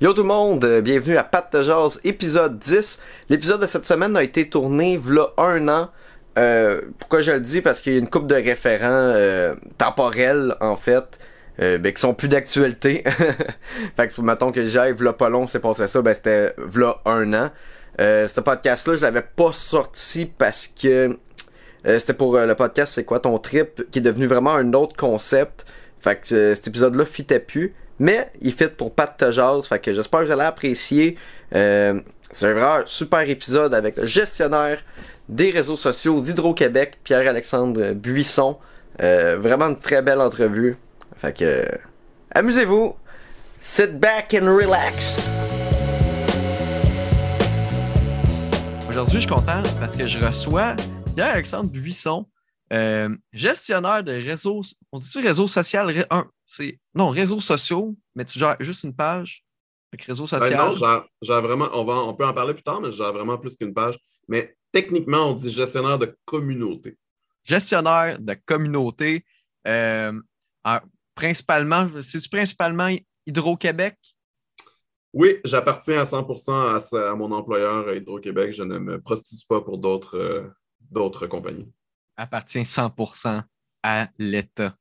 Yo tout le monde, euh, bienvenue à Pat de Jazz, épisode 10. L'épisode de cette semaine a été tourné v'là un an. Euh, pourquoi je le dis? Parce qu'il y a une coupe de référents euh, temporels, en fait, euh, ben, qui sont plus d'actualité. fait que, mettons que j'aille v'là pas long, c'est passé ça, ben c'était v'là un an. Euh, ce podcast-là, je l'avais pas sorti parce que euh, c'était pour le podcast C'est quoi ton trip, qui est devenu vraiment un autre concept. Fait que cet épisode-là fitait plus. Mais il fit pour Pat de Jazz. Fait que j'espère que vous allez apprécier. Euh, c'est un vraiment super épisode avec le gestionnaire des réseaux sociaux d'Hydro-Québec, Pierre-Alexandre Buisson. Euh, vraiment une très belle entrevue. Fait que amusez-vous. Sit back and relax. Aujourd'hui, je suis content parce que je reçois Pierre-Alexandre Buisson, euh, gestionnaire de réseaux. On dit-tu réseau social? Ré- un, c'est, non, réseaux sociaux, mais tu gères juste une page. Avec réseau Ben social. non, genre, genre vraiment, on, va, on peut en parler plus tard, mais j'ai vraiment plus qu'une page. Mais techniquement, on dit gestionnaire de communauté. gestionnaire de communauté. euh, en- principalement, c'est-tu principalement Hydro-Québec? Oui, j'appartiens à 100% à, mon employeur euh, Hydro-Québec. Je ne me prostitue pas pour d'autres euh, compagnies. Appartient 100% à l'État.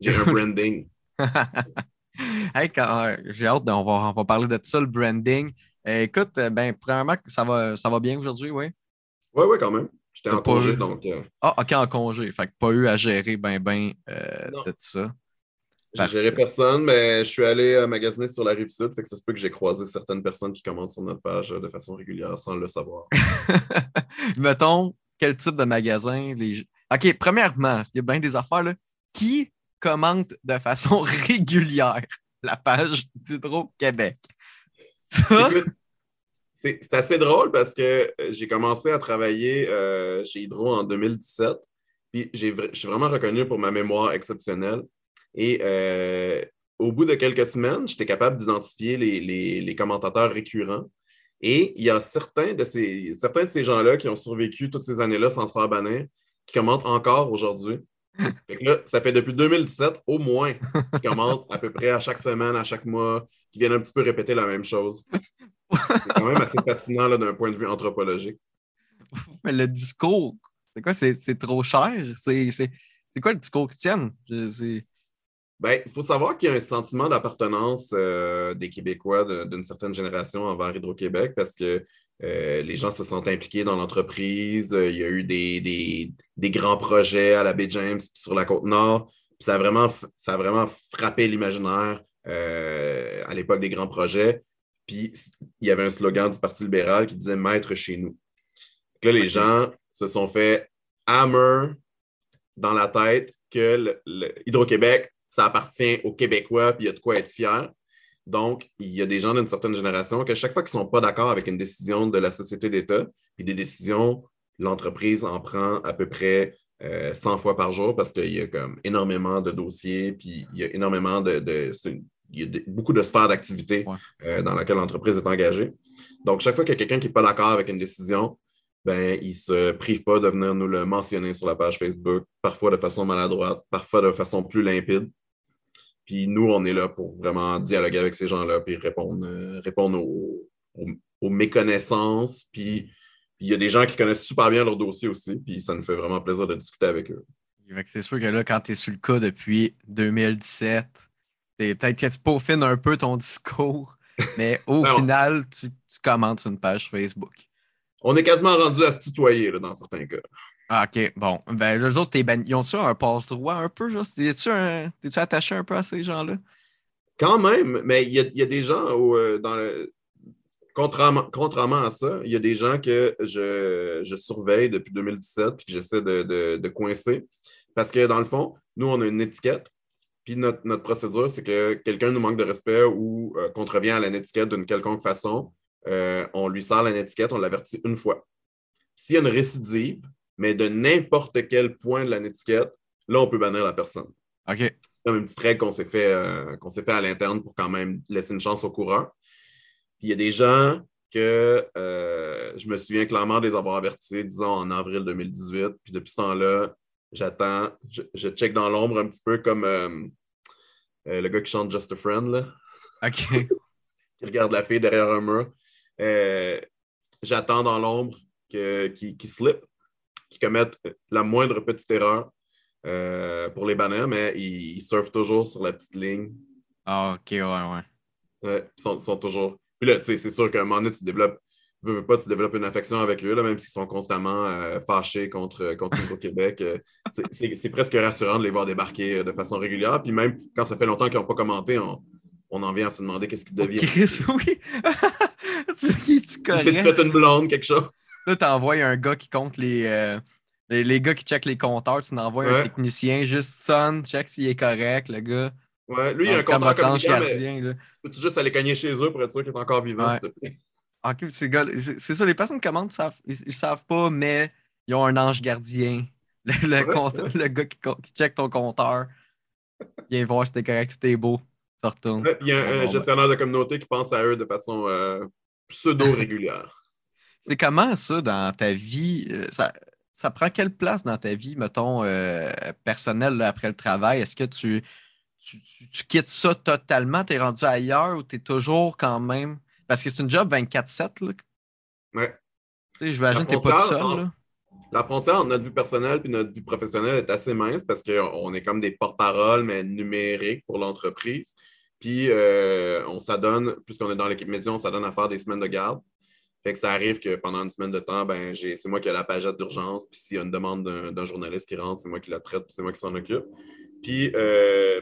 J'ai un branding. Hey, quand- euh, j'ai hâte, on, va, on va parler de ça, le branding. Euh, écoute, euh, ben, premièrement, ça va, ça va bien aujourd'hui, oui? Oui, oui, quand même. J'étais en congé, eu- donc euh, Ah, OK, en congé. Fait que pas eu à gérer ben, ben de tout ça. j'ai géré personne, mais je suis allé magasiner sur la rive sud, fait que ça se peut que j'ai croisé certaines personnes qui commandent sur notre page de façon régulière sans le savoir. Mettons, quel type de magasin? Les... OK, premièrement, il y a bien des affaires, là. Qui commente de façon régulière la page d'Hydro-Québec? C'est assez drôle parce que euh, j'ai commencé à travailler euh, chez Hydro en 2017. Puis je suis vraiment reconnu pour ma mémoire exceptionnelle. Et euh, au bout de quelques semaines, j'étais capable d'identifier les, commentateurs récurrents. Et il y a certains de ces, certains de ces gens-là qui ont survécu toutes ces années-là sans se faire bannir, qui commentent encore aujourd'hui. Fait que là, ça fait depuis 2017 au moins qu'ils commentent à peu près à chaque semaine, à chaque mois, qui viennent un petit peu répéter la même chose. C'est quand même assez fascinant d'un point de vue anthropologique. mais le discours, c'est quoi? C'est trop cher? C'est quoi le discours qu'ils tiennent? Ben, il faut savoir qu'il y a un sentiment d'appartenance euh, des Québécois d'une certaine génération envers Hydro-Québec parce que euh, les gens se sentent impliqués dans l'entreprise. Euh, Il y a eu des, des- des grands projets à la baie James puis sur la côte nord. Puis ça, a vraiment, f- ça a vraiment frappé l'imaginaire euh, à l'époque des grands projets. Puis il y avait un slogan du Parti libéral qui disait Maître chez nous. Donc là, les gens se sont fait hammer dans la tête que le- le Hydro-Québec, ça appartient aux Québécois, puis il y a de quoi être fier. Donc, il y a des gens d'une certaine génération que chaque fois qu'ils ne sont pas d'accord avec une décision de la société d'État, puis des décisions, l'entreprise en prend à peu près euh, 100 fois par jour parce qu'il y a comme énormément de dossiers, puis il y a énormément de... de- c'est une- il y a de- beaucoup de sphères d'activité Ouais. euh, dans laquelle l'entreprise est engagée. Donc, chaque fois qu'il y a quelqu'un qui n'est pas d'accord avec une décision, ben, il ne se prive pas de venir nous le mentionner sur la page Facebook, parfois de façon maladroite, parfois de façon plus limpide. Puis nous, on est là pour vraiment dialoguer avec ces gens-là, puis répondre, euh, répondre aux, aux- aux méconnaissances. Puis il y a des gens qui connaissent super bien leur dossier aussi, puis ça nous fait vraiment plaisir de discuter avec eux. C'est sûr que là, quand tu es sur le cas depuis 2017, t'es- peut-être que tu peaufines un peu ton discours, mais au Ben, final, tu, tu commentes sur une page Facebook. On est quasiment rendu à se tutoyer là, dans certains cas. Ah, OK, bon. Ben, les autres, ils ont-tu un passe-droit un peu? Genre? Es-tu un... T'es-tu attaché un peu à ces gens-là? Quand même, mais il y a, des gens où, euh, dans le. Contrairement, contrairement à ça, il y a des gens que je, je surveille depuis 2017 puis que j'essaie de, de- coincer. Parce que dans le fond, nous, on a une étiquette. Puis notre, notre procédure, c'est que quelqu'un nous manque de respect ou euh, contrevient à l'étiquette d'une quelconque façon, euh, on lui sort l'étiquette, on l'avertit une fois. S'il y a une récidive, mais de n'importe quel point de l'étiquette, là, on peut bannir la personne OK. c'est comme une petite règle qu'on s'est fait, euh, qu'on s'est fait à l'interne pour quand même laisser une chance au coureur. Puis il y a des gens que euh, je me souviens clairement de les avoir avertis, disons, en avril 2018. Puis depuis ce temps-là, j'attends, je, je check dans l'ombre un petit peu comme euh, le gars qui chante Just a Friend, là, OK. qui regarde la fille derrière un mur. J'attends dans l'ombre qu'il slip, qu'il commette la moindre petite erreur euh, pour les banners, mais ils, surfent toujours sur la petite ligne. Ah, ok, ouais, ouais. Ouais, ils sont, toujours. Puis là, tu sais, c'est sûr qu'à un moment donné, tu développes veux, pas, tu développes une affection avec eux, là, même s'ils sont constamment euh, fâchés contre, contre au Québec. Euh, c'est presque rassurant de les voir débarquer de façon régulière. Puis même quand ça fait longtemps qu'ils n'ont pas commenté, on, on, en vient à se demander qu'est-ce qu'ils deviennent. Chris, oui! tu, tu, tu fais une blonde, quelque chose. Là, tu envoies un gars qui compte les, les, gars qui checkent les compteurs. Tu envoies un technicien, juste sonne, check s'il est correct, le gars. Ouais, lui, il a un compteur gardien. Là. Tu peux juste aller cogner chez eux pour être sûr qu'il est encore vivant, s'il te plaît. Ok, c'est ça, les personnes qui commandent, ils, ils, savent pas, mais ils ont un ange gardien. Le, gars qui, check ton compteur. Viens voir si t'es correct, si t'es beau. Ça retourne. il y a un, gestionnaire de communauté qui pense à eux de façon euh, pseudo-régulière. c'est comment ça dans ta vie? Euh, ça, ça prend quelle place dans ta vie, mettons, euh, personnelle après le travail? Est-ce que tu, tu, tu, quittes ça totalement? T'es rendu ailleurs ou t'es toujours quand même? Parce que c'est une job 24-7. Ouais. J'imagine que tu n'es pas tout seul. La frontière entre notre vie personnelle et notre vie professionnelle est assez mince parce qu'on est comme des porte-paroles, mais numériques pour l'entreprise. Puis euh, on s'adonne, puisqu'on est dans l'équipe média, on s'adonne à faire des semaines de garde. Fait que ça arrive que pendant une semaine de temps, ben, c'est moi qui ai la pagette d'urgence. Puis s'il y a une demande d'un journaliste qui rentre, c'est moi qui la traite, puis c'est moi qui s'en occupe. Puis euh,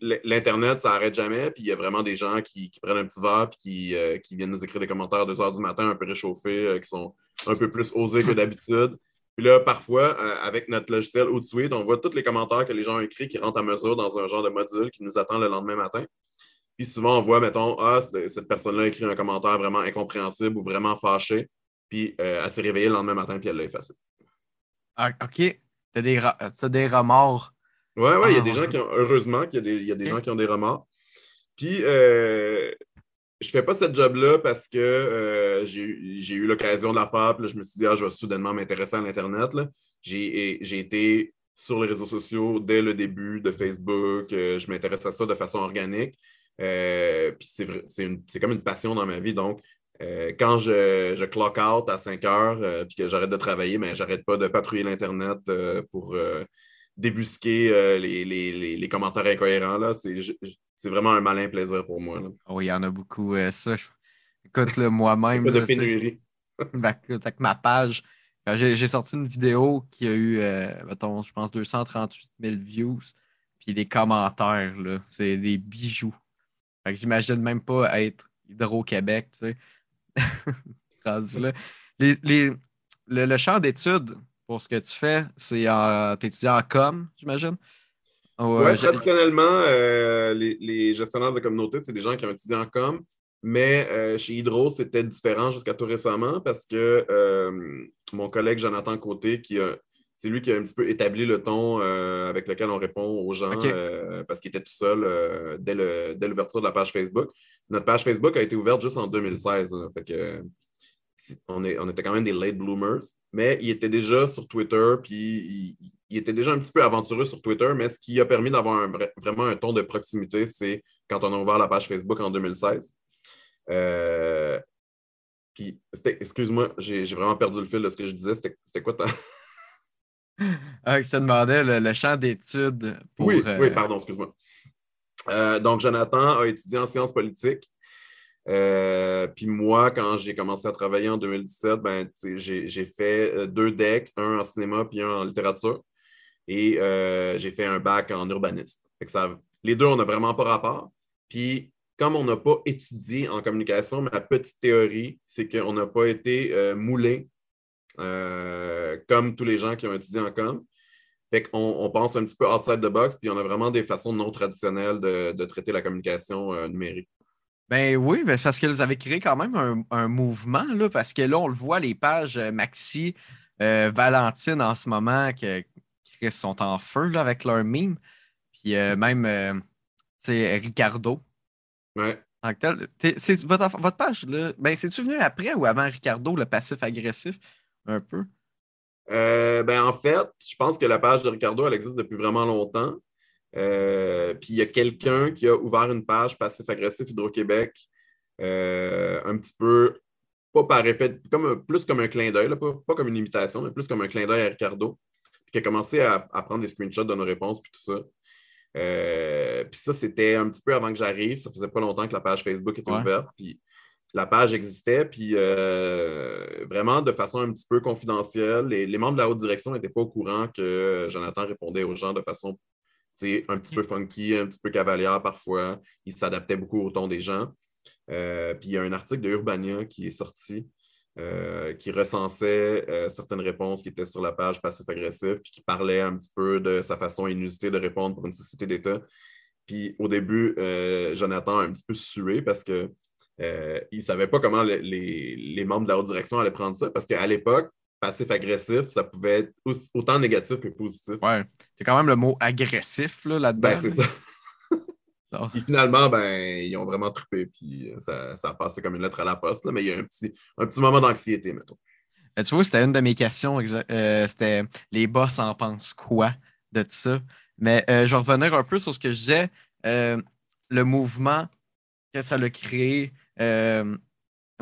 l'Internet, ça n'arrête jamais. Puis il y a vraiment des gens qui, prennent un petit verre puis euh, qui, viennent nous écrire des commentaires à 2 h du matin, un peu réchauffés, qui sont un peu plus osés que d'habitude. Puis là, parfois, euh, avec notre logiciel Outsuite, on voit tous les commentaires que les gens ont écrits qui rentrent à mesure dans un genre de module qui nous attend le lendemain matin. Puis souvent, on voit, mettons, ah, cette personne-là a écrit un commentaire vraiment incompréhensible ou vraiment fâché. Puis elle s'est réveillée le lendemain matin puis elle l'a effacé. Ah, OK. Tu as des, des remords oui, ouais, il y a des ah. gens qui ont, heureusement qu'il y a des, gens qui ont des remords. Puis, euh, je fais pas cette job-là parce que euh, j'ai eu l'occasion de la faire. Puis là, je me suis dit, ah, je vais soudainement m'intéresser à l'Internet. J'ai été sur les réseaux sociaux dès le début de Facebook. Euh, je m'intéresse à ça de façon organique. puis c'est comme une passion dans ma vie. Donc, quand je, je, clock out à 5 heures puis que j'arrête de travailler, mais ben, j'arrête pas de patrouiller l'Internet pour débusquer euh, les, commentaires incohérents. Là. C'est, vraiment un malin plaisir pour moi. Oh, il y en a beaucoup. Euh, ça, écoute, moi-même. de pénurie. Ben, avec ma page, j'ai, sorti une vidéo qui a eu, euh, mettons, je pense, 238 000 views. Puis les commentaires, là, c'est des bijoux. j'imagine même pas être Hydro-Québec, tu sais. les, le champ d'études pour ce que tu fais, c'est en. T'es étudiant en com, j'imagine? oui, traditionnellement, euh, les, gestionnaires de communauté, c'est des gens qui ont étudié en com, mais euh, chez Hydro, c'était différent jusqu'à tout récemment parce que euh, mon collègue Jonathan Côté, qui c'est lui qui a un petit peu établi le ton avec lequel on répond aux gens parce qu'il était tout seul dès, l'ouverture de la page Facebook. Notre page Facebook a été ouverte juste en 2016. fait que, on, était quand même des late bloomers, mais il était déjà sur Twitter, puis il, était déjà un petit peu aventureux sur Twitter, mais ce qui a permis d'avoir vraiment un ton de proximité, c'est quand on a ouvert la page Facebook en 2016. Euh, puis, excuse-moi, j'ai vraiment perdu le fil de ce que je disais. C'était quoi ta. ah, je te demandais le, champ d'études pour. Oui, oui, euh, pardon, excuse-moi. Euh, donc, Jonathan a étudié en sciences politiques. Euh, puis moi, quand j'ai commencé à travailler en 2017, ben, j'ai fait euh, deux decks, un en cinéma puis un en littérature. Et euh, j'ai fait un bac en urbanisme. les deux, on n'a vraiment pas rapport. Puis comme on n'a pas étudié en communication, ma petite théorie, c'est qu'on n'a pas été moulé comme tous les gens qui ont étudié en com. Fait qu'on on pense un petit peu outside the box, puis on a vraiment des façons non traditionnelles de traiter la communication numérique. Ben oui, ben parce que vous avez créé quand même un, mouvement, là, parce que là, on le voit, les pages euh, Maxi, euh, Valentine en ce moment, qui, sont en feu là, avec leur meme. Puis euh, même, Ricardo. Ouais. C'est votre, votre, page, là, ben, c'est-tu venu après ou avant Ricardo, le passif-agressif, un peu? ben, en fait, je pense que la page de Ricardo, elle existe depuis vraiment longtemps. Euh, puis il y a quelqu'un qui a ouvert une page passif-agressif Hydro-Québec un petit peu, pas par effet, comme, plus comme un clin d'œil, pas, comme une imitation, mais plus comme un clin d'œil à Ricardo, puis qui a commencé à, prendre des screenshots de nos réponses, puis tout ça. puis ça, c'était un petit peu avant que j'arrive. Ça faisait pas longtemps que la page Facebook était ouverte. Puis la page existait, puis euh, vraiment de façon un petit peu confidentielle. Les, les membres de la haute direction n'étaient pas au courant que Jonathan répondait aux gens de façon un petit peu funky, un petit peu cavalière parfois. Il s'adaptait beaucoup au ton des gens. Euh, puis il y a un article de Urbania qui est sorti euh, qui recensait certaines réponses qui étaient sur la page passif-agressif, puis qui parlait un petit peu de sa façon inusitée de répondre pour une société d'État. Puis au début, Jonathan a un petit peu sué parce que euh, il ne savait pas comment les, membres de la haute direction allaient prendre ça parce qu'à l'époque, passif-agressif, ça pouvait être autant négatif que positif. Ouais. C'est quand même le mot agressif là-dedans. ben, c'est ça. Et finalement, ben, ils ont vraiment trippé, puis ça, a passé comme une lettre à la poste, mais il y a un petit, un petit moment d'anxiété, mettons. Euh, tu vois, c'était une de mes questions. Euh, c'était les boss en pensent quoi de ça? Mais je vais revenir un peu sur ce que je disais. le mouvement que ça l'a créé, euh,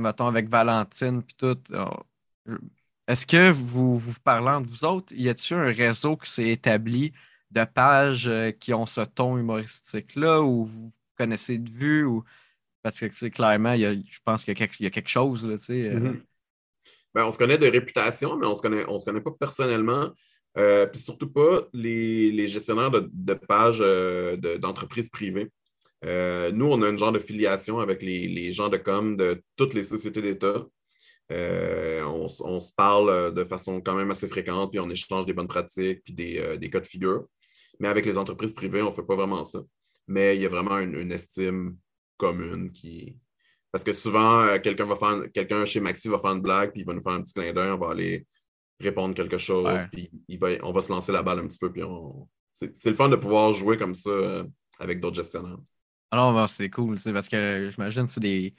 mettons avec Valentine puis tout. Euh, est-ce que vous, vous parlant de vous autres, y a-t-il un réseau qui s'est établi de pages euh, qui ont ce ton humoristique-là ou vous connaissez de vue ou parce que clairement, je pense qu'il y, a quelque chose. Là, mm-hmm. ben, on se connaît de réputation, mais on se connaît, on se connaît pas personnellement. puis surtout pas les, gestionnaires de, pages d'entreprises privées. Euh, nous, on a une genre de filiation avec les, gens de com de toutes les sociétés d'État. Euh, on, se parle de façon quand même assez fréquente, puis on échange des bonnes pratiques, puis des, euh, cas de figure. Mais avec les entreprises privées, on ne fait pas vraiment ça. Mais il y a vraiment une, estime commune qui. Parce que souvent, quelqu'un va faire quelqu'un chez Maxi va faire une blague, puis il va nous faire un petit clin d'œil, on va aller répondre quelque chose, puis il va, on va se lancer la balle un petit peu, puis c'est le fun de pouvoir jouer comme ça avec d'autres gestionnaires. Alors, c'est cool, parce que j'imagine que c'est des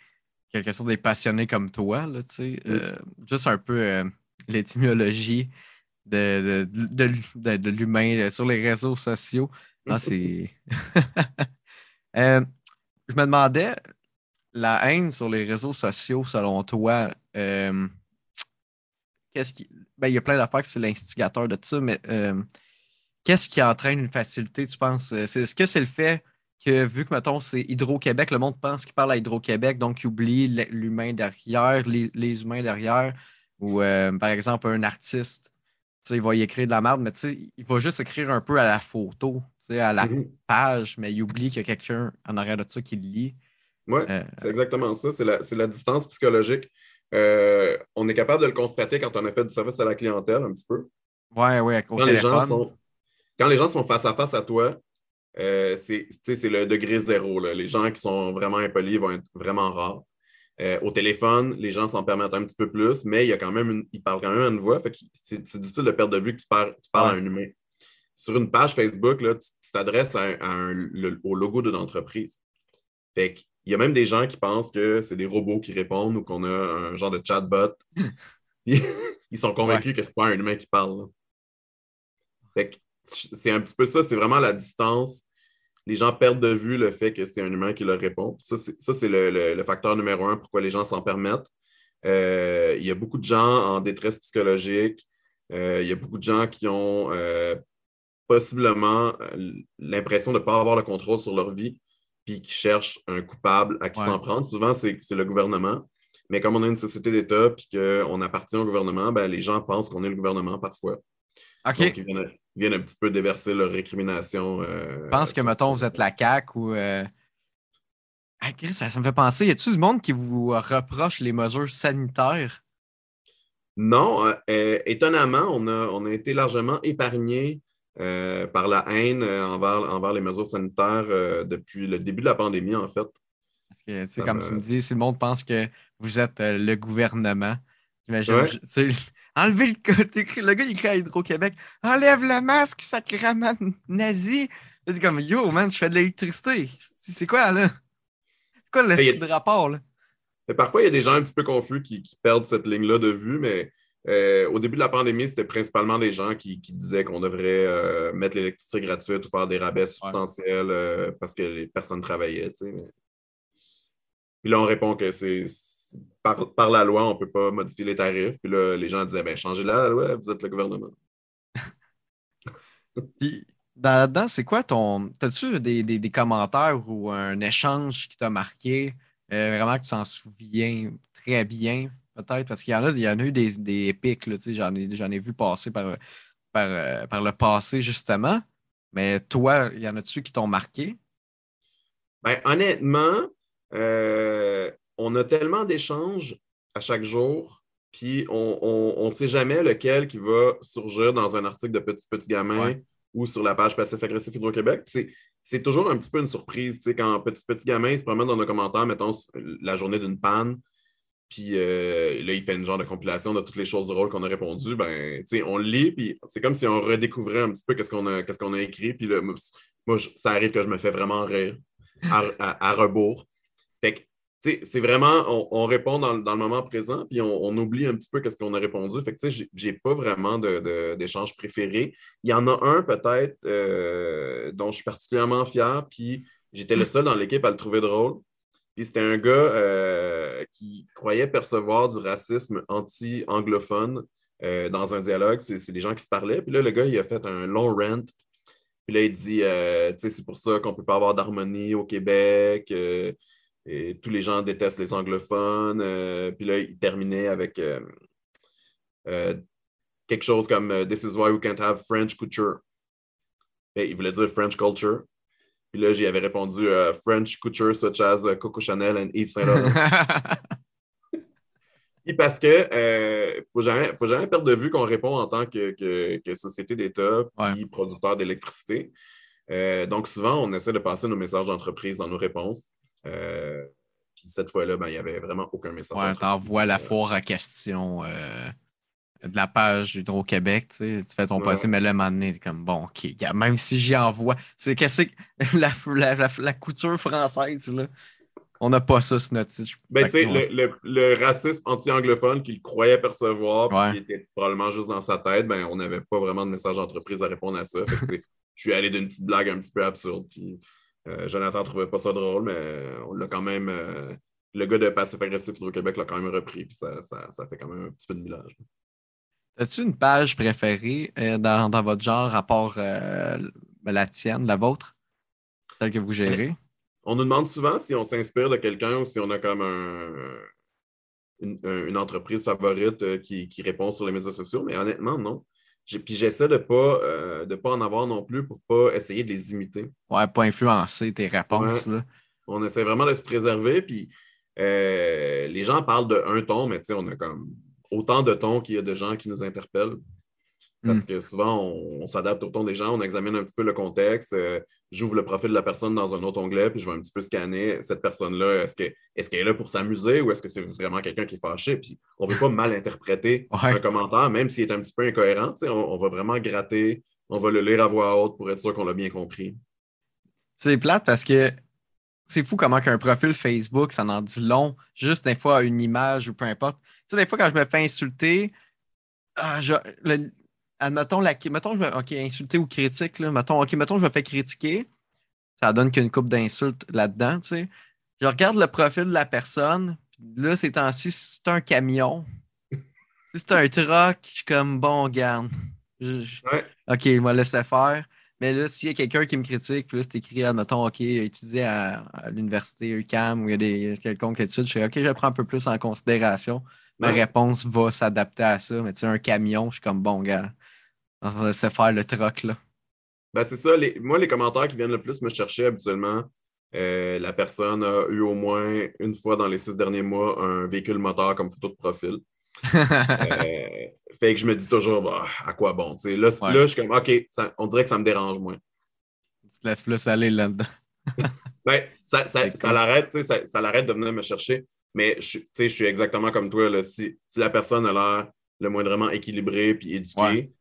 quelque chose des passionnés comme toi, là, euh, juste un peu euh, l'étymologie de, de, l'humain euh, sur les réseaux sociaux. c'est. je me demandais, la haine sur les réseaux sociaux, selon toi, qu'est-ce qui. Ben, il y a plein d'affaires que c'est l'instigateur de ça, mais qu'est-ce qui entraîne une facilité, tu penses? Est-ce que c'est le fait que vu que, mettons, c'est Hydro-Québec, le monde pense qu'il parle à Hydro-Québec, donc il oublie l'humain derrière, les, humains derrière. Ou, euh, par exemple, un artiste, il va y écrire de la merde, mais il va juste écrire un peu à la photo, à la mhm. page, mais il oublie qu'il y a quelqu'un en arrière de ça qui le lit. Oui, euh, c'est exactement ça. C'est la, distance psychologique. Euh, on est capable de le constater quand on a fait du service à la clientèle un petit peu. Oui, oui, quand téléphone. quand les gens sont face à face à toi, euh, c'est le degré zéro. Les gens qui sont vraiment impolis vont être vraiment rares. Euh, au téléphone, les gens s'en permettent un petit peu plus, mais il y a quand même une, ils parlent quand même à une voix. c'est difficile de perdre de vue que tu parles, à un humain. Sur une page Facebook, là, tu t'adresses au logo d'une entreprise. Fait il y a même des gens qui pensent que c'est des robots qui répondent ou qu'on a un genre de chatbot. ils sont convaincus que ce n'est pas un humain qui parle. Fait c'est un petit peu ça, c'est vraiment la distance. Les gens perdent de vue le fait que c'est un humain qui leur répond. Ça, c'est le, facteur numéro un pourquoi les gens s'en permettent. Euh, il y a beaucoup de gens en détresse psychologique. Euh, il y a beaucoup de gens qui ont euh, possiblement l'impression de ne pas avoir le contrôle sur leur vie, puis qui cherchent un coupable à qui s'en prendre. Souvent, c'est le gouvernement. Mais comme on a une société d'État puis qu'on appartient au gouvernement, ben, les gens pensent qu'on est le gouvernement parfois. OK. Donc, ils viennent, un petit peu déverser leur récrimination. Euh, je pense que, mettons, vous êtes la CAQ ou. Euh... Ah, ça, me fait penser, y a-t-il du monde qui vous reproche les mesures sanitaires? Non, euh, euh, étonnamment, on a, on a été largement épargné par la haine envers, envers les mesures sanitaires depuis le début de la pandémie, en fait. Parce que, tu comme tu me dis, si le monde pense que vous êtes le gouvernement, j'imagine, Enlevez le côté. Le gars, il écrit à Hydro-Québec Enlève le masque, sacrément nazi. C'est comme Yo, man, je fais de l'électricité. C'est quoi, là? C'est quoi le style de rapport, là Parfois, il y a des gens un petit peu confus qui, perdent cette ligne-là de vue, mais euh, au début de la pandémie, c'était principalement des gens qui, disaient qu'on devrait euh, mettre l'électricité gratuite ou faire des rabais substantiels euh, parce que les personnes travaillaient. Puis là, on répond que c'est par, par, la loi, on ne peut pas modifier les tarifs. Puis là, les gens disaient ben, changez la loi, vous êtes le gouvernement. Puis là-dedans, c'est quoi ton. As-tu des, des, des, commentaires ou un échange qui t'a marqué, euh, vraiment que tu t'en souviens très bien, peut-être? Parce qu'il y en a, il y en a eu des, des épiques, j'en ai, ai vu passer par, par, euh, par le passé, justement. Mais toi, il y en a-tu qui t'ont marqué? Ben, honnêtement, euh, on a tellement d'échanges à chaque jour, puis on ne sait jamais lequel qui va surgir dans un article de Petit Petit Gamin ou sur la page Passif Agressif Hydro-Québec. C'est toujours un petit peu une surprise, tu sais, quand Petit Petit Gamin se promène dans nos commentaires, mettons, la journée d'une panne, puis euh, là, il fait une genre de compilation de toutes les choses drôles qu'on a répondues. Ben, on lit, puis c'est comme si on redécouvrait un petit peu qu'est-ce qu'on a, a écrit. Puis là, moi, ça arrive que je me fais vraiment rire à, rebours. Fait que, c'est vraiment, on, répond dans, le moment présent, puis on, oublie un petit peu qu'est-ce qu'on a répondu. Fait que, j'ai pas vraiment d'échange de, préféré. Il y en a un, peut-être, euh, dont je suis particulièrement fier, puis j'étais le seul dans l'équipe à le trouver drôle. Puis c'était un gars euh, qui croyait percevoir du racisme anti-anglophone euh, dans un dialogue. C'est des gens qui se parlaient. Puis là, le gars, il a fait un long rant. Puis là, il dit, tu sais, c'est pour ça qu'on peut pas avoir d'harmonie au Québec. Et tous les gens détestent les anglophones. puis là, il terminait avec quelque chose comme This is why we can't have French culture. Et il voulait dire French culture. Puis là, j'y avais répondu euh, French couture such as euh, Coco Chanel and Yves Saint Laurent. Et parce que ne euh, faut jamais, faut jamais perdre de vue qu'on répond en tant que, que, société d'État et producteur d'électricité. donc souvent, on essaie de passer nos messages d'entreprise dans nos réponses. Puis cette fois-là, ben, il n'y avait vraiment aucun message. Ouais, t'envoies la foire à question de la page Hydro-Québec, tu, sais, tu fais ton passé, mais là, à un moment donné, comme bon, OK, même si j'y envoie, c'est qu'est-ce que la, la, la, couture française, là. On n'a pas ça sur notre site. Ben, tu sais, le, le, racisme anti-anglophone qu'il croyait percevoir, qui était probablement juste dans sa tête, ben, on n'avait pas vraiment de message d'entreprise à répondre à ça. je suis allé d'une petite blague un petit peu absurde. Puis, euh, Jonathan ne trouvait pas ça drôle, mais on l'a quand même. Euh, le gars de Passif Agressif Hydro-Québec l'a quand même repris, puis ça, ça, ça, fait quand même un petit peu de millage. As-tu une page préférée euh, dans, votre genre, à part la tienne, la vôtre, celle que vous gérez? On nous demande souvent si on s'inspire de quelqu'un ou si on a comme une, entreprise favorite euh, qui, répond sur les médias sociaux, mais honnêtement, non. Puis j'essaie de ne pas, de pas en avoir non plus pour ne pas essayer de les imiter. Ouais, pas influencer tes réponses. On essaie vraiment de se préserver. Puis les gens parlent de un ton, mais tu sais, on a comme autant de tons qu'il y a de gens qui nous interpellent. Parce hmm. que souvent, on, s'adapte au ton des gens, on examine un petit peu le contexte. Euh, j'ouvre le profil de la personne dans un autre onglet, puis je vais un petit peu scanner cette personne-là. Est-ce qu'elle est, là pour s'amuser ou est-ce que c'est vraiment quelqu'un qui est fâché? Puis on ne veut pas mal interpréter un commentaire, même s'il est un petit peu incohérent. On, on, va vraiment gratter, on va le lire à voix haute pour être sûr qu'on l'a bien compris. C'est plate parce que c'est fou comment qu'un profil Facebook, ça en dit long, juste des fois une image ou peu importe. Tu sais, des fois, quand je me fais insulter, ah, je, admettons, la, mettons, je me, OK, insulter ou critique, là, mettons, OK, mettons, je me fais critiquer, ça donne qu'une coupe d'insultes là-dedans, tu sais. Je regarde le profil de la personne, là, c'est temps-ci, c'est un camion. si c'est un truck, je suis comme, bon, garde. OK, il m'a laissé faire. Mais là, s'il y a quelqu'un qui me critique, puis là, c'est écrit, admettons, OK, étudier à, l'université UCAM où il y a des quelconques études, je fais OK, je prends un peu plus en considération. Ma réponse va s'adapter à ça. Mais tu sais, un camion, je suis comme bon gars. Laisser faire le troc là. Ben, c'est ça. Les, moi, les commentaires qui viennent le plus me chercher habituellement, euh, la personne a eu au moins une fois dans les six derniers mois un véhicule moteur comme photo de profil. Euh, fait que je me dis toujours, bah, à quoi bon? là, là, je suis comme, OK, on dirait que ça me dérange moins. Tu te laisses plus aller là-dedans. ben, ça, ça, ça l'arrête, ça, ça l'arrête de venir me chercher. Mais je, je suis exactement comme toi. Là, si, si, la personne a l'air le moindrement équilibrée puis éduquée,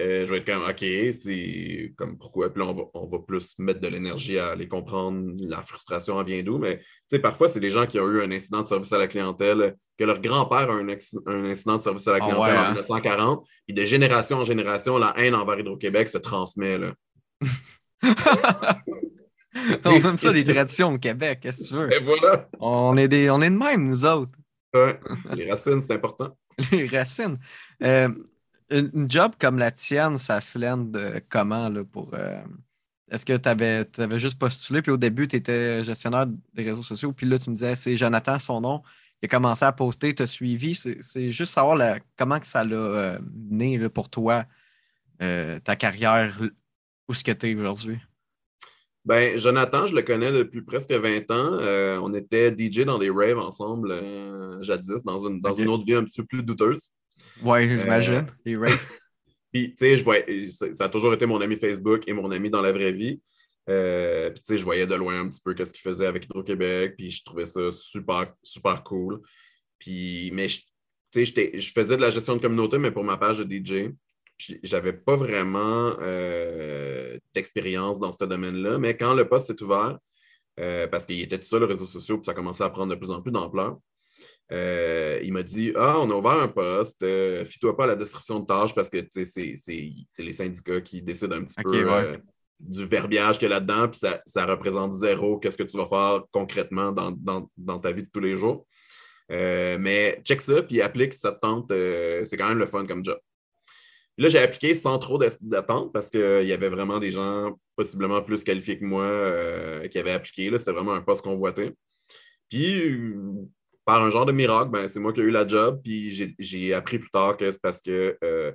euh, je vais être comme, OK, c'est comme pourquoi? Puis là, on va, plus mettre de l'énergie à les comprendre. La frustration en vient d'où? Mais parfois, c'est des gens qui ont eu un incident de service à la clientèle, que leur grand-père a un, un, incident de service à la ah clientèle en 1940. Hein? Et de génération en génération, la haine envers Hydro-Québec se transmet. Là. on aime ça, les traditions au Québec, qu'est-ce que tu veux? Et voilà. On est, des, on est de même, nous autres. Ouais. Les racines, c'est important. Les racines. Euh, une, une job comme la tienne, ça se lène de comment là, pour. euh, Est-ce que tu avais, juste postulé, puis au début, tu étais gestionnaire des réseaux sociaux, puis là, tu me disais, c'est Jonathan, son nom, il a commencé à poster, tu as suivi. C'est juste savoir comment que ça l'a euh, mené là, pour toi, euh, ta carrière, où ce que tu es aujourd'hui? Ben, Jonathan, je le connais depuis presque 20 ans. Euh, on était DJ dans des raves ensemble euh, jadis, dans, une, dans une autre vie un petit peu plus douteuse. Oui, j'imagine. Les raves. Puis, tu sais, je ça a toujours été mon ami Facebook et mon ami dans la vraie vie. Euh, puis, tu sais, je voyais de loin un petit peu qu'est-ce qu'il faisait avec Hydro-Québec, puis je trouvais ça super, super cool. Puis, mais, tu sais, je faisais de la gestion de communauté, mais pour ma page de DJ. J'avais pas vraiment euh, d'expérience dans ce domaine-là, mais quand le poste s'est ouvert, euh, parce qu'il était tout seul, les réseaux sociaux, puis ça commençait à prendre de plus en plus d'ampleur. Euh, il m'a dit Ah, on a ouvert un poste, euh, fie-toi pas à la description de tâches parce que c'est les syndicats qui décident un petit peu ouais. euh, du verbiage qu'il y a là-dedans, puis ça, ça représente zéro qu'est-ce que tu vas faire concrètement dans, dans- dans ta vie de tous les jours. Euh, mais check ça, puis applique si ça te tente, c'est quand même le fun comme job. Là, j'ai appliqué sans trop d'attente parce qu'il y avait vraiment des gens possiblement plus qualifiés que moi qui avaient appliqué. C'était vraiment un poste convoité. Puis, par un genre de miracle, ben, c'est moi qui ai eu la job. Puis, j'ai- appris plus tard que c'est parce que euh,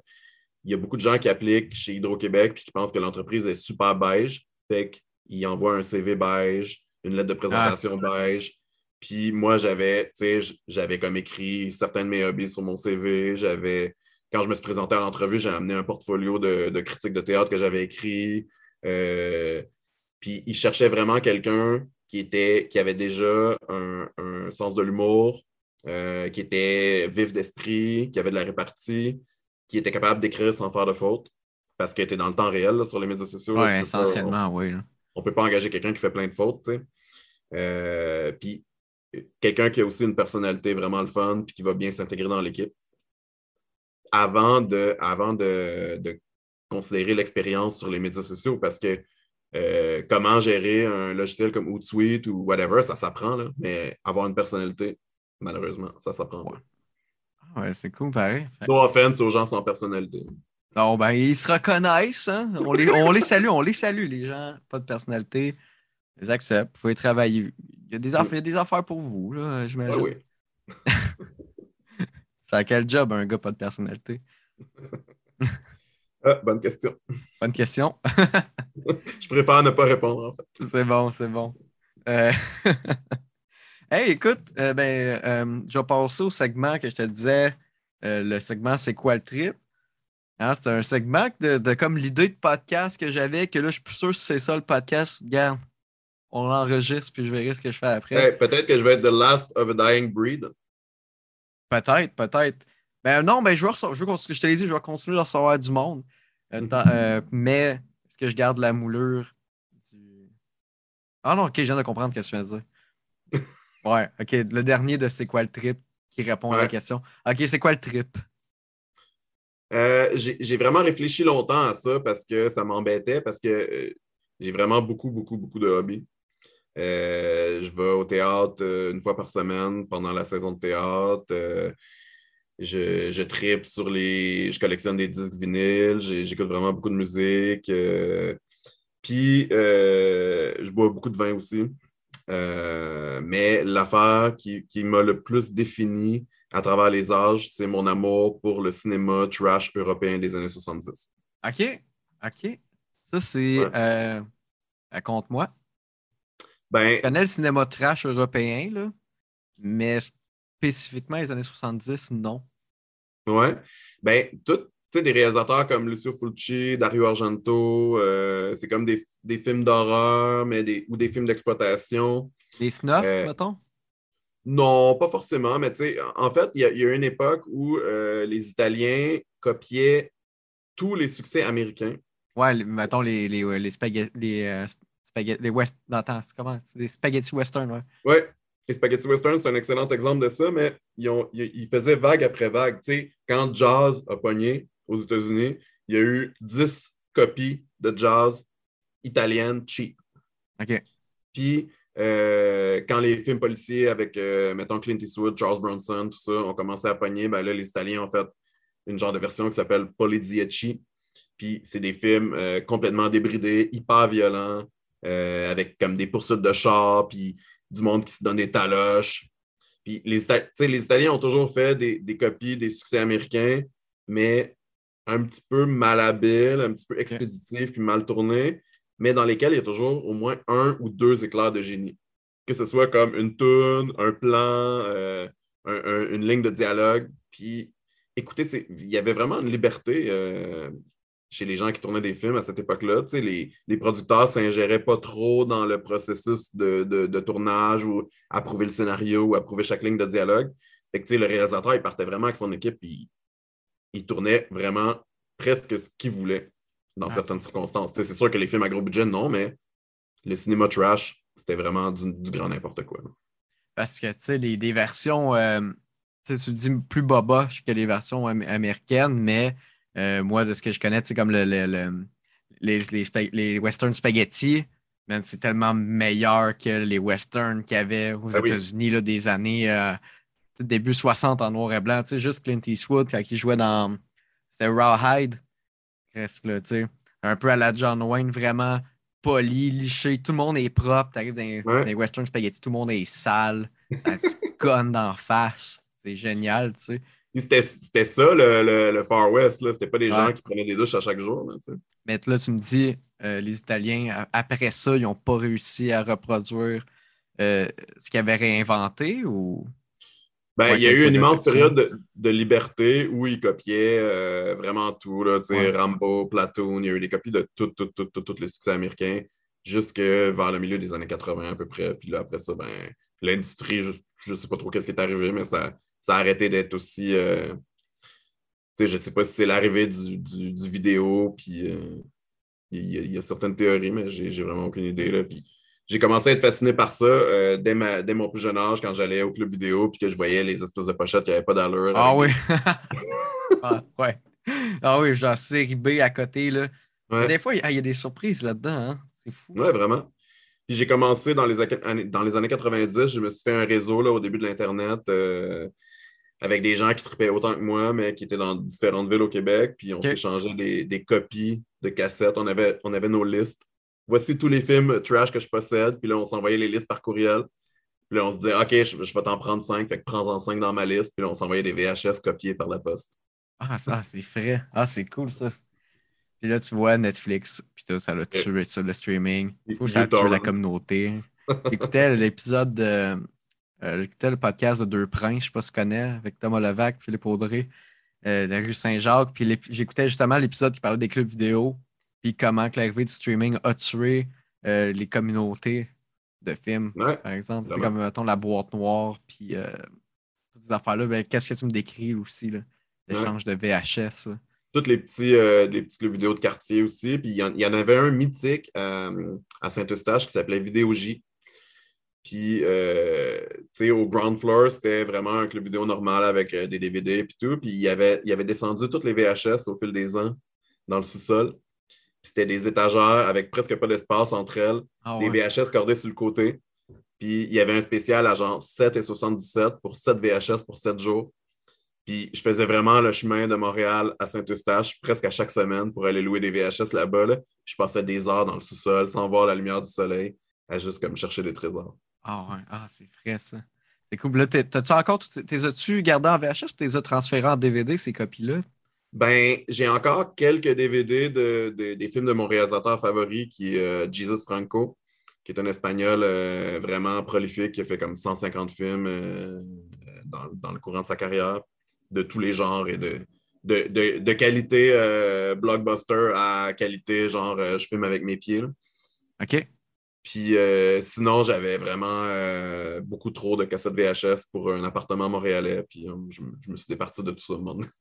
il y a beaucoup de gens qui appliquent chez Hydro-Québec puis qui pensent que l'entreprise est super beige. Fait qu'ils envoient un CV beige, une lettre de présentation beige. Puis moi, j'avais, tu sais, j'avais comme écrit certains de mes hobbies sur mon CV. J'avais, quand je me suis présenté à l'entrevue, j'ai amené un portfolio de, de critiques de théâtre que j'avais écrit. Euh, puis ils cherchaient vraiment quelqu'un qui était, qui avait déjà un, un sens de l'humour, euh, qui était vif d'esprit, qui avait de la répartie, qui était capable d'écrire sans faire de faute. Parce que tu es dans le temps réel là, sur les médias sociaux. Oui, pas- essentiellement, oui. là. on ne peut pas engager quelqu'un qui fait plein de fautes. Euh, puis quelqu'un qui a aussi une personnalité vraiment le fun, puis qui va bien s'intégrer dans l'équipe. Avant de, avant de, de considérer l'expérience sur les médias sociaux, parce que euh, comment gérer un logiciel comme Hootsuite ou whatever, ça s'apprend, mais avoir une personnalité, malheureusement, ça s'apprend pas. Ah Ouais, c'est cool, pareil. No offense aux gens sans personnalité. Non, ben, ils se reconnaissent. hein. On, les, on les salue, on les salue, les gens. Pas de personnalité. Ils acceptent. Vous pouvez travailler. Il y a des affaires, il y a des affaires pour vous, là, j'imagine. oui. C'est à quel job un gars pas de personnalité? Ah, bonne question. Bonne question. Je préfère ne pas répondre, en fait. c'est bon, c'est bon. Euh, hey, écoute, euh, ben, euh, je vais passer au segment que je te disais. Le segment C'est quoi le trip? Hein, c'est un segment de, de comme l'idée de podcast que j'avais, que là, je suis plus sûr si c'est ça le podcast. Regarde, on l'enregistre, puis je verrai ce que je fais après. Hey, Peut-être que je vais être the last of a dying breed. Peut-être, peut-être. Ben non, ben je veux, je je te l'ai dit, je vais continuer de recevoir du monde. Euh, Mhm. euh, mais est-ce que je garde la moulure du. Ah non, ok, je viens de comprendre ce que tu viens de dire. Ouais, ok. Le dernier de c'est quoi le trip qui répond à la question. Ok, c'est quoi le trip? Euh, j'ai vraiment réfléchi longtemps à ça parce que ça m'embêtait, parce que j'ai vraiment beaucoup, beaucoup, beaucoup de hobbies. Je vais au théâtre une fois par semaine pendant la saison de théâtre. Je, je tripe sur les. Je collectionne des disques vinyles. J'écoute vraiment beaucoup de musique. euh, puis, euh, je bois beaucoup de vin aussi. Euh, mais l'affaire qui, qui m'a le plus défini à travers les âges, c'est mon amour pour le cinéma trash européen des années 70. Ok, ok. Ça, c'est. Ouais. Raconte-moi. Ben, Je connais le cinéma trash européen, là, mais spécifiquement les années 70, non. ouais. Ben, tout, tu sais, des réalisateurs comme Lucio Fulci, Dario Argento, euh, c'est comme des, des films d'horreur, mais des, ou des films d'exploitation. Les snuffs, Euh, mettons? Non, pas forcément, mais tu sais, en fait, il y, y a une époque où euh, les Italiens copiaient tous les succès américains. Ouais, les- mettons les, les, les spaghettis. Les, spaghetti- les west... attends, comment? C'est des spaghetti western, ouais. Ouais, les Spaghetti Western, c'est un excellent exemple de ça, mais ils, ont, ils, ils faisaient vague après vague. Quand Jazz a pogné aux États-Unis, il y a eu 10 copies de Jazz italienne cheap. OK. Puis, euh, quand les films policiers avec, euh, mettons, Clint Eastwood, Charles Bronson, tout ça, ont commencé à pogner, ben là, les Italiens ont fait une genre de version qui s'appelle Poliziecci. Puis, c'est des films euh, complètement débridés, hyper violents, avec comme des poursuites de chars, puis du monde qui se donne des taloches. Puis, les, les Italiens ont toujours fait des, des copies des succès américains, mais un petit peu malhabiles, un petit peu expéditifs, puis mal tournés mais dans lesquels il y a toujours au moins un ou deux éclairs de génie. Que ce soit comme une toune, un plan, euh, une ligne de dialogue. Puis, écoutez, il y avait vraiment une liberté euh, chez les gens qui tournaient des films à cette époque-là. Les, les producteurs ne s'ingéraient pas trop dans le processus de, tournage ou approuver le scénario ou approuver chaque ligne de dialogue. Fait que, le réalisateur, il partait vraiment avec son équipe, puis il tournait vraiment presque ce qu'il voulait dans certaines circonstances. c'est sûr que les films à gros budget, non, mais le cinéma trash, c'était vraiment du, grand n'importe quoi. Parce que, tu sais, les, versions, euh, tu dis plus boboche que les versions américaines, mais euh, moi, de ce que je connais, c'est comme le, les, les, western spaghetti, c'est tellement meilleur que les westerns qu'il y avait aux ah États-Unis des années euh, début 60 en noir et blanc. Tu sais, juste Clint Eastwood, quand il jouait dans. C'était Rawhide un peu à la John Wayne, vraiment poli, liché, tout le monde est propre. Tu arrives dans, les western spaghetti, tout le monde est sale, ça te conne d'en face. C'est génial, tu sais. C'était ça, le, le, Far West. C'était pas des gens qui prenaient des douches à chaque jour. Mais là, tu me dis, euh, les Italiens, après ça, ils n'ont pas réussi à reproduire euh, ce qu'ils avaient réinventé ou? Ben, il y a eu une immense période de, liberté où ils copiaient euh, vraiment tout. Là, Rambo, Platoon, il y a eu des copies de tous tout, tout, tout, les succès américains jusque vers le milieu des années 80 à peu près. Puis là, après ça, ben, l'industrie, je ne sais pas trop qu'est-ce qui est arrivé, mais ça, ça a arrêté d'être aussi. Euh, je ne sais pas si c'est l'arrivée du, du, vidéo, puis euh, il y, a certaines théories, mais j'ai vraiment aucune idée. Là, puis j'ai commencé à être fasciné par ça euh, dès, mon plus jeune âge, quand j'allais au club vidéo puis que je voyais les espèces de pochettes qui n'avaient pas d'allure. Ah oui! ah, ouais. Ah oui, genre série B à côté. Là. Des fois, il y, a des surprises là-dedans. Hein? C'est fou. Oui, vraiment. Puis j'ai commencé dans les, dans les années 90. Je me suis fait un réseau là, au début de l'Internet euh, avec des gens qui tripaient autant que moi, mais qui étaient dans différentes villes au Québec. Puis on s'échangeait des, des, copies de cassettes. On avait, on avait nos listes voici tous les films trash que je possède. Puis là, on s'envoyait les listes par courriel. Puis là, on se disait, OK, je, vais t'en prendre cinq. Fait que prends-en cinq dans ma liste. Puis là, on s'envoyait des VHS copiés par la poste. Ah, ça, c'est frais. Ah, c'est cool, ça. Puis là, tu vois Netflix. Puis ça l'a tué, ça, le streaming. ça a tué la communauté. J'écoutais l'épisode de. Euh, j'écoutais le podcast de Deux Princes, je sais pas si tu connais, avec Thomas Levac, Philippe Audrey, euh, la rue Saint-Jacques. Puis j'écoutais justement l'épisode qui parlait des clubs vidéo puis comment l'arrivée du streaming a tué euh, les communautés de films, par exemple. C'est comme, mettons, la boîte noire, puis euh, toutes ces affaires-là. Ben, qu'est-ce que tu me décris aussi, l'échange de VHS? Tous les petits, les petits clubs vidéo de quartier aussi. Puis il y, en avait un mythique à Saint-Eustache qui s'appelait Vidéo J. Puis, tu sais, au ground floor, c'était vraiment un club vidéo normal avec des DVD et tout. Puis, il avait, il avait descendu toutes les VHS au fil des ans dans le sous-sol c'était des étagères avec presque pas d'espace entre elles, ah des VHS cordés sur le côté. Puis il y avait un spécial à genre 7,77 pour 7 VHS pour 7 jours. Puis je faisais vraiment le chemin de Montréal à Saint-Eustache presque à chaque semaine pour aller louer des VHS là-bas. Je passais des heures dans le sous-sol sans voir la lumière du soleil à juste comme chercher des trésors. Ah ouais, ah, c'est frais ça. C'est cool. Là, t'as-tu encore, t'es as-tu gardé en VHS ou t'es as transféré en DVD ces copies-là? Ben, j'ai encore quelques DVD de, des films de mon réalisateur favori, qui est euh, Jesus Franco, qui est un Espagnol euh, vraiment prolifique, qui a fait comme 150 films euh, dans, le courant de sa carrière, de tous les genres et de, de, qualité blockbuster à qualité genre je filme avec mes pieds. OK. Puis sinon, j'avais vraiment beaucoup trop de cassettes VHS pour un appartement montréalais. Puis je, me suis départi de tout ça, monde.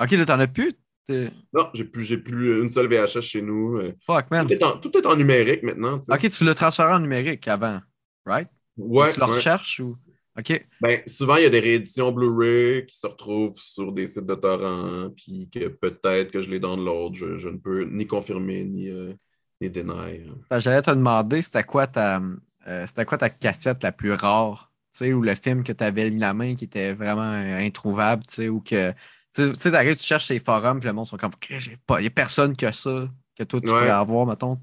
Ok, là, t'en as plus? Non, j'ai plus, plus une seule VHS chez nous. Euh. Fuck, man. Tout est en, numérique maintenant. Ok, tu l'as transféré en numérique avant, right? Ouais. tu le recherches ou. OK. Ben, souvent, il y a des rééditions Blu-ray qui se retrouvent sur des sites de torrent, puis que peut-être que je les download. Je, je ne peux ni confirmer ni, euh, deny. J'allais te demander, c'était quoi ta, euh, c'était quoi ta cassette la plus rare? Tu sais, ou le film que tu avais mis la main qui était vraiment introuvable, tu sais, ou que. Tu sais, tu cherches ces forums, puis le monde sont comme, il n'y a personne que ça, que toi tu Ouais. pourrais avoir, mettons.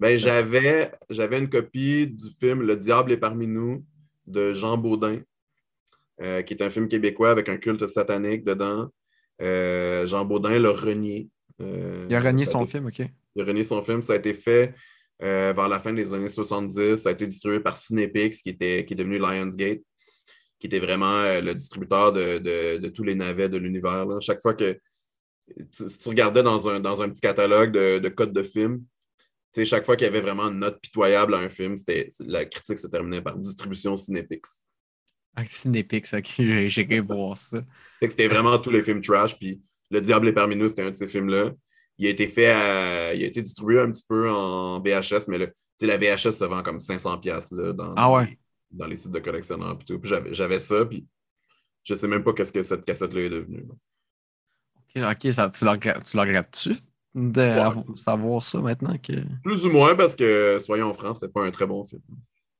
Ben, j'avais, j'avais une copie du film Le Diable est parmi nous de Jean Baudin, euh, qui est un film québécois avec un culte satanique dedans. Euh, Jean Baudin l'a renié. Euh, Il a renié son film, OK. Renié son film. Ça a été fait euh, vers la fin des années 70. Ça a été distribué par Cinepix, qui, était, qui est devenu Lionsgate, qui était vraiment euh, le distributeur de, de- de tous les navets de l'univers. Chaque fois que tu, si tu regardais dans un, dans un petit catalogue de, de codes de films, tu sais, chaque fois qu'il y avait vraiment une note pitoyable à un film, c'était, la critique se terminait par distribution Cinepix. Ah, Cinépix, OK, j'ai- j'irai voir ça. C'était vraiment tous les films trash. Puis Le Diable est parmi nous, c'était un de ces films-là. Il a été fait à- il a été distribué un petit peu en VHS, mais sais, la VHS se vend comme 500$ piastres, là, dans, Ah ouais. dans les sites de collectionneurs. Puis j'avais, ça, puis je sais même pas qu'est-ce que cette cassette-là est devenue. OK, ok, ça, tu le regrettes-tu de avoir- savoir ça maintenant que? Plus ou moins, parce que, soyons francs, c'est pas un très bon film.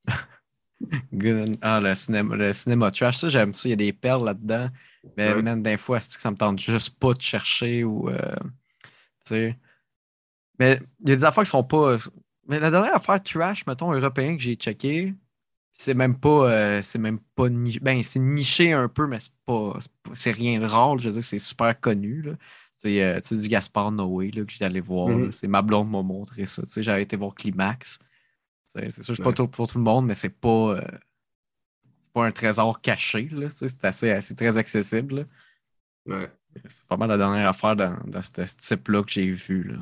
Good. Ah, le cinéma, le cinéma trash, ça, j'aime ça. Il y a des perles là-dedans. Mais Ouais. même des fois, c'est que ça me tente juste pas de chercher ou. euh, tu sais. Mais il y a des affaires qui sont pas. Mais la dernière affaire trash, mettons, européen que j'ai checké, c'est même pas. euh, c'est même pas niché. Ben, c'est niché un peu, mais c'est pas. c'est rien de rare. Je veux dire, c'est super connu. là. C'est euh, du Gaspard Noé là, que j'étais allé voir. Mhm. là. C'est ma blonde m'a montré ça. J'avais été voir Climax. C'est sûr, c'est pas tout pour tout le monde, mais c'est pas. euh, c'est pas un trésor caché. C'est assez, assez très accessible. là. Ouais. C'est pas mal la dernière affaire dans, dans ce, type-là que j'ai vu. Là.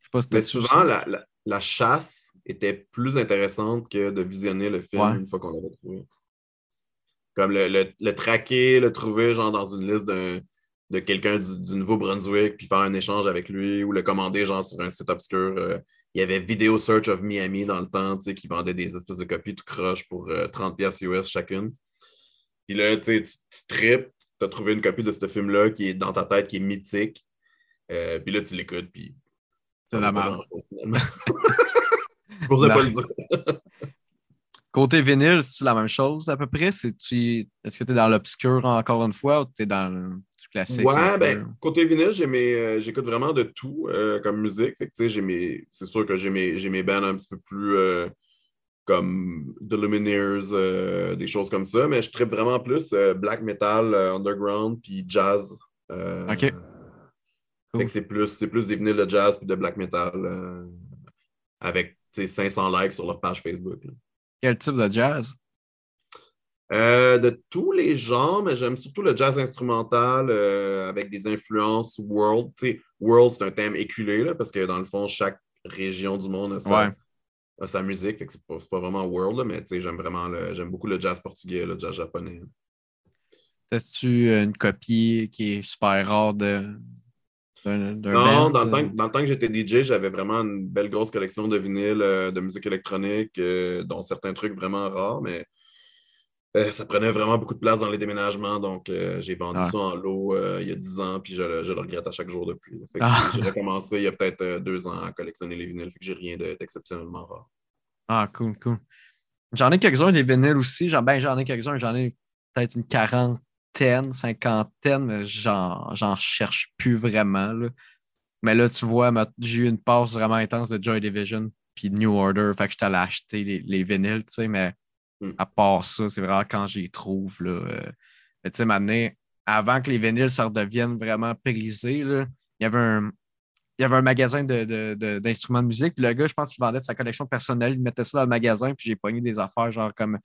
Je sais pas si Mais souvent, la, la- la chasse était plus intéressante que de visionner le film Ouais. une fois qu'on l'avait trouvé. Comme le, le- le traquer, le trouver genre dans une liste d'un- de quelqu'un du, du Nouveau-Brunswick, puis faire un échange avec lui, ou le commander genre sur un site obscur. euh, il y avait Video Search of Miami dans le temps, tu sais, qui vendait des espèces de copies tout croche pour euh, 30$ piastres US chacune. Puis là, tu sais, tu tu tripes, tu as trouvé une copie de ce film-là qui est dans ta tête, qui est mythique. Euh, puis là, tu l'écoutes, puis C'est la merde. Je pourrais pas le dire. Côté vinyle, c'est-tu la même chose à peu près? Est-ce que tu es dans l'obscur encore une fois ou tu es dans le du classique? Ouais, ben, côté vinyle, j'ai mes, euh, j'écoute vraiment de tout euh, comme musique. Fait que, mes, c'est sûr que j'ai mes, mes bands un petit peu plus euh, comme The Lumineers, euh, des choses comme ça, mais je tripe vraiment plus euh, black metal, euh, underground, puis jazz. Ok. Cool. c'est plus, plus des vinyles de jazz puis de black metal avec tu sais, 500 likes sur leur page Facebook. là. Quel type de jazz? De tous les genres, mais j'aime surtout le jazz instrumental avec des influences world. World, c'est un thème éculé là, parce que dans le fond, chaque région du monde a sa, Ouais. A sa musique. C'est pas, vraiment world, là, mais tu sais, j'aime vraiment le, j'aime beaucoup le jazz portugais, le jazz japonais. As-tu une copie qui est super rare de, Non, band? dans le, temps, que- dans le temps que j'étais DJ, j'avais vraiment une belle grosse collection de vinyles, euh, de musique électronique, euh, dont certains trucs vraiment rares, mais euh, ça prenait vraiment beaucoup de place dans les déménagements. Donc, euh, j'ai vendu Ah. ça en lot euh, il y a 10 ans, puis je, le- je le regrette à chaque jour depuis. Fait que Ah. j'ai- recommencé il y a peut-être deux ans à collectionner les vinyles, fait que j'ai rien de- d'exceptionnellement rare. Ah, cool, cool. J'en ai quelques-uns des vinyles aussi. J'en, ben, j'en ai quelques-uns. J'en ai peut-être une quarantaine, cinquantaine, mais j'en, j'en cherche plus vraiment. là. Mais là, tu vois, ma- j'ai eu une passe vraiment intense de Joy Division puis de New Order. Fait que j'étais allé acheter les, les vinyles, tu sais, mais Mm. à part ça, c'est vraiment quand j'y trouve. Là, euh, tu sais, maintenant, avant que les vinyles ça redevienne vraiment prisés, il y avait un. Y avait un magasin de- de- de- d'instruments de, musique. Puis le gars, je pense qu'il vendait de sa collection personnelle. Il mettait ça dans le magasin. Puis j'ai pogné des affaires genre comme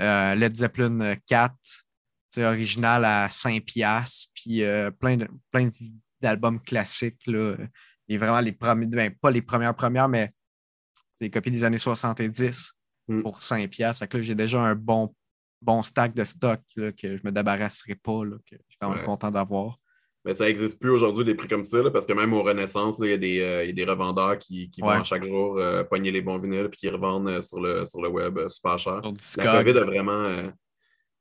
euh, Led Zeppelin 4, tu sais, original à 5 piastres. Puis euh, plein, plein d'albums classiques. Là. Et vraiment les premiers, ben, pas les premières premières, mais c'est des copies des années 70 Mm. pour 5 piastres. Fait que là, j'ai déjà un bon, bon stack de stock là, que je me débarrasserai pas, là, que je suis quand même Ouais. content d'avoir. Mais ça n'existe plus aujourd'hui des prix comme ça, là, parce que même au Renaissance, là, il y, a des, euh, il y a des revendeurs qui, qui Ouais. vont chaque jour euh, pogner les bons vinyles puis qui revendent euh, sur, le, sur le web euh, super cher. La. COVID a vraiment,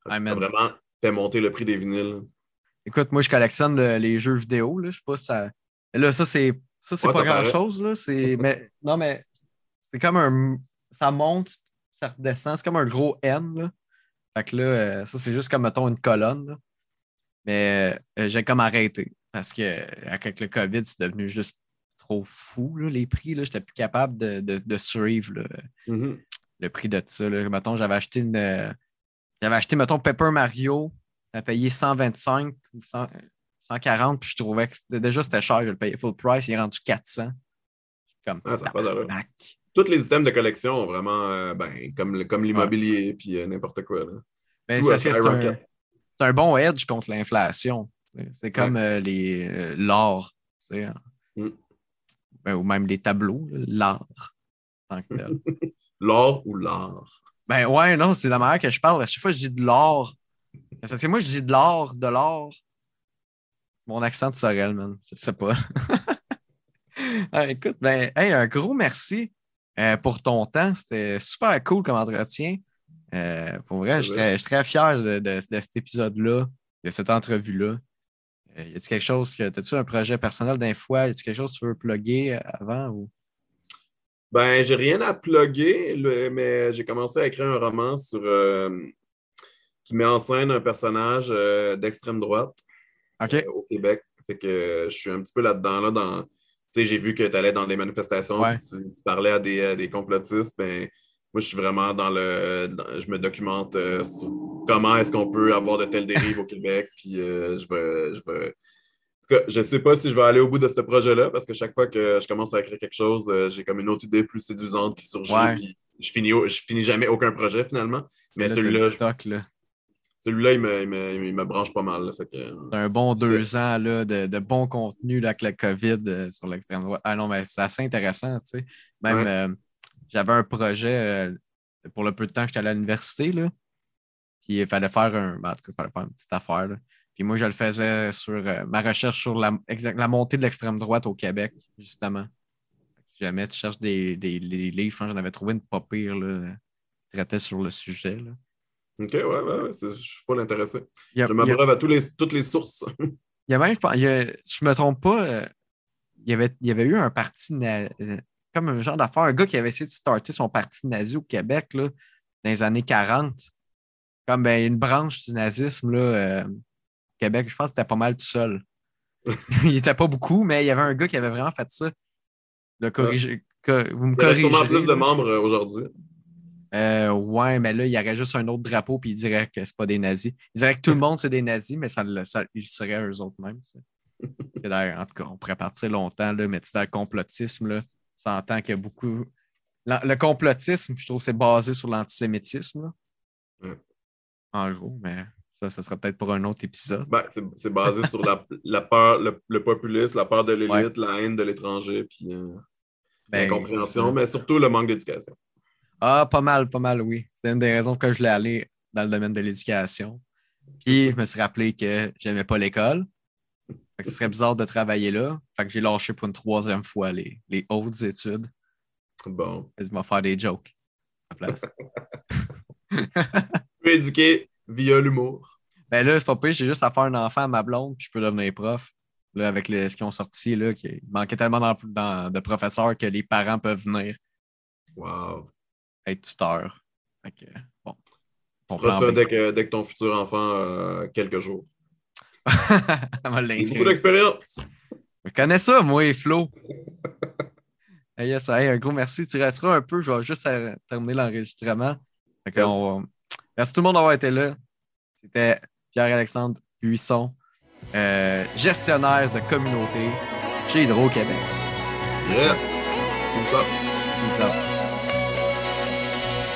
a- vraiment fait monter le prix des vinyles. Écoute, moi, je collectionne le- les jeux vidéo. Là. Je sais pas si ça. Là, ça, c'est. Ça, c'est Ouais, pas grand-chose. mais... Non, mais c'est comme un. Ça monte. Ça redescend. C'est comme un gros N. Là. Fait que là, euh, ça, c'est juste comme, mettons, une colonne. là. Mais euh, j'ai comme arrêté parce que avec le COVID, c'est devenu juste trop fou, là, les prix. Je n'étais plus capable de, de, de suivre là, Mhm. le prix de ça. Là. Mettons, j'avais acheté une. euh, j'avais acheté, mettons, Pepper Mario. J'avais payé 125 ou 100 140, puis je trouvais que déjà c'était cher, je le payais full price, il est rendu 400. Comme Ah, ça pas. Tous les items de collection ont vraiment, euh, ben, comme, comme l'immobilier puis euh, n'importe quoi. Ben, c'est à parce que c'est un, un bon edge contre l'inflation. C'est- comme euh, les l'or, hein. Mm. Ben, ou même les tableaux, l'art. tant que tel. L'or ou l'art? Ben ouais, non, c'est la manière que je parle. À chaque fois je dis de l'or, parce que moi, je dis de l'or, de l'or. C'est mon accent de Sorel, man. Je sais pas. Ah, écoute, ben, hey, un gros merci euh, pour ton temps. C'était super cool comme entretien. Euh, pour vrai, je suis très, je suis très fier de, de- de cet épisode-là, de cette entrevue-là. Euh, y a-t-il quelque chose que. As-tu un projet personnel d'info? Y a-t-il quelque chose que tu veux plugger avant ou? Ben, j'ai rien à plugger, mais j'ai commencé à écrire un roman sur euh, qui met en scène un personnage euh, d'extrême droite euh, au Québec. Fait que euh, je suis un petit peu là-dedans. Là, dans... Tu sais, j'ai vu que tu allais dans des manifestations, Ouais. tu, tu parlais à des, à des complotistes. Ben, moi, je suis vraiment dans le. dans- je me documente euh, sur comment est-ce qu'on peut avoir de telles dérives au Québec. Puis euh, je vais. Je vais... En tout cas, je ne sais pas si je vais aller au bout de ce projet-là parce que chaque fois que je commence à écrire quelque chose, euh, j'ai comme une autre idée plus séduisante qui surgit. Ouais. Puis je finis, au- je finis jamais aucun projet finalement. Mais celui-là. Celui-là, il me, il, me, il me branche pas mal. là. Fait que, C'est un bon deux ans là, de, de bon contenu là, avec la COVID euh, sur l'extrême droite. Ah non, mais c'est assez intéressant, tu sais. Même Ouais. euh, j'avais un projet euh, pour le peu de temps que j'étais à l'université, là. Puis il fallait faire un. ben, en tout cas, il fallait faire une petite affaire. là. Puis moi, je le faisais sur euh, ma recherche sur la, exact- la montée de l'extrême droite au Québec, justement. Si jamais tu cherches des, des- des livres, j'en avais trouvé une pas pire là, qui traitait sur le sujet. Là. OK, ouais, ouais, ouais, c'est- je suis full intéressé. A- Je m'abreuve à tous les, toutes les sources. Il y a même, je pense, il y a- si je me trompe pas, euh, il y avait, il y avait eu un parti, euh, comme un genre d'affaire, un gars qui avait essayé de starter son parti nazi au Québec là, dans les années 40. Comme ben, une branche du nazisme là, euh, au Québec, je pense que c'était pas mal tout seul. il était pas beaucoup, mais il y avait un gars qui avait vraiment fait ça. Le vous me Il y a sûrement plus de membres aujourd'hui. Euh, ouais, mais là, il y aurait juste un autre drapeau, puis il dirait que c'est pas des nazis. Il dirait que tout le monde, c'est des nazis, mais ça, ça, ils seraient eux autres mêmes. en tout cas, on pourrait partir longtemps, là, mais tu sais, dans le complotisme, là, ça entend qu'il y a beaucoup. Le complotisme, je trouve c'est basé sur l'antisémitisme. En gros, mais ça, ça sera peut-être pour un autre épisode. Ben, c'est c'est basé sur la, la peur, le, le populisme, la peur de l'élite, Ouais. la haine de l'étranger, puis euh, Ben, l'incompréhension, mais surtout le manque d'éducation. Ah, pas mal, pas mal, oui. C'est une des raisons que je voulais aller dans le domaine de l'éducation. Puis, je me suis rappelé que j'aimais pas l'école. Fait que ce serait bizarre de travailler là. Fait que j'ai lâché pour une troisième fois les, les hautes études. Bon. Quasiment faire des jokes à la place. Peu éduqué via l'humour. ben là, c'est pas pire, j'ai juste à faire un enfant à ma blonde, puis je peux devenir prof. Là, avec les- ce qu'ils ont sorti, là, manquait tellement dans- de professeurs que les parents peuvent venir Wow. Être tuteurs. Fait que, bon. Tu feras ça dès que, dès que ton futur enfant a quelques jours. Beaucoup d'expérience. Je connais ça, moi et Flo. Hey, yes, hey, un gros merci. Tu resteras un peu. Je vais juste euh, terminer l'enregistrement. Va- Merci tout le monde d'avoir été là. C'était Pierre-Alexandre Buisson, euh, gestionnaire de communauté chez Hydro-Québec. Yes. Comme ça. Peace out.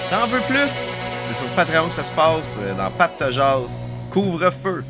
T'en veux plus? C'est sur Patreon que ça se passe, euh, dans Pat jase. Couvre-feu.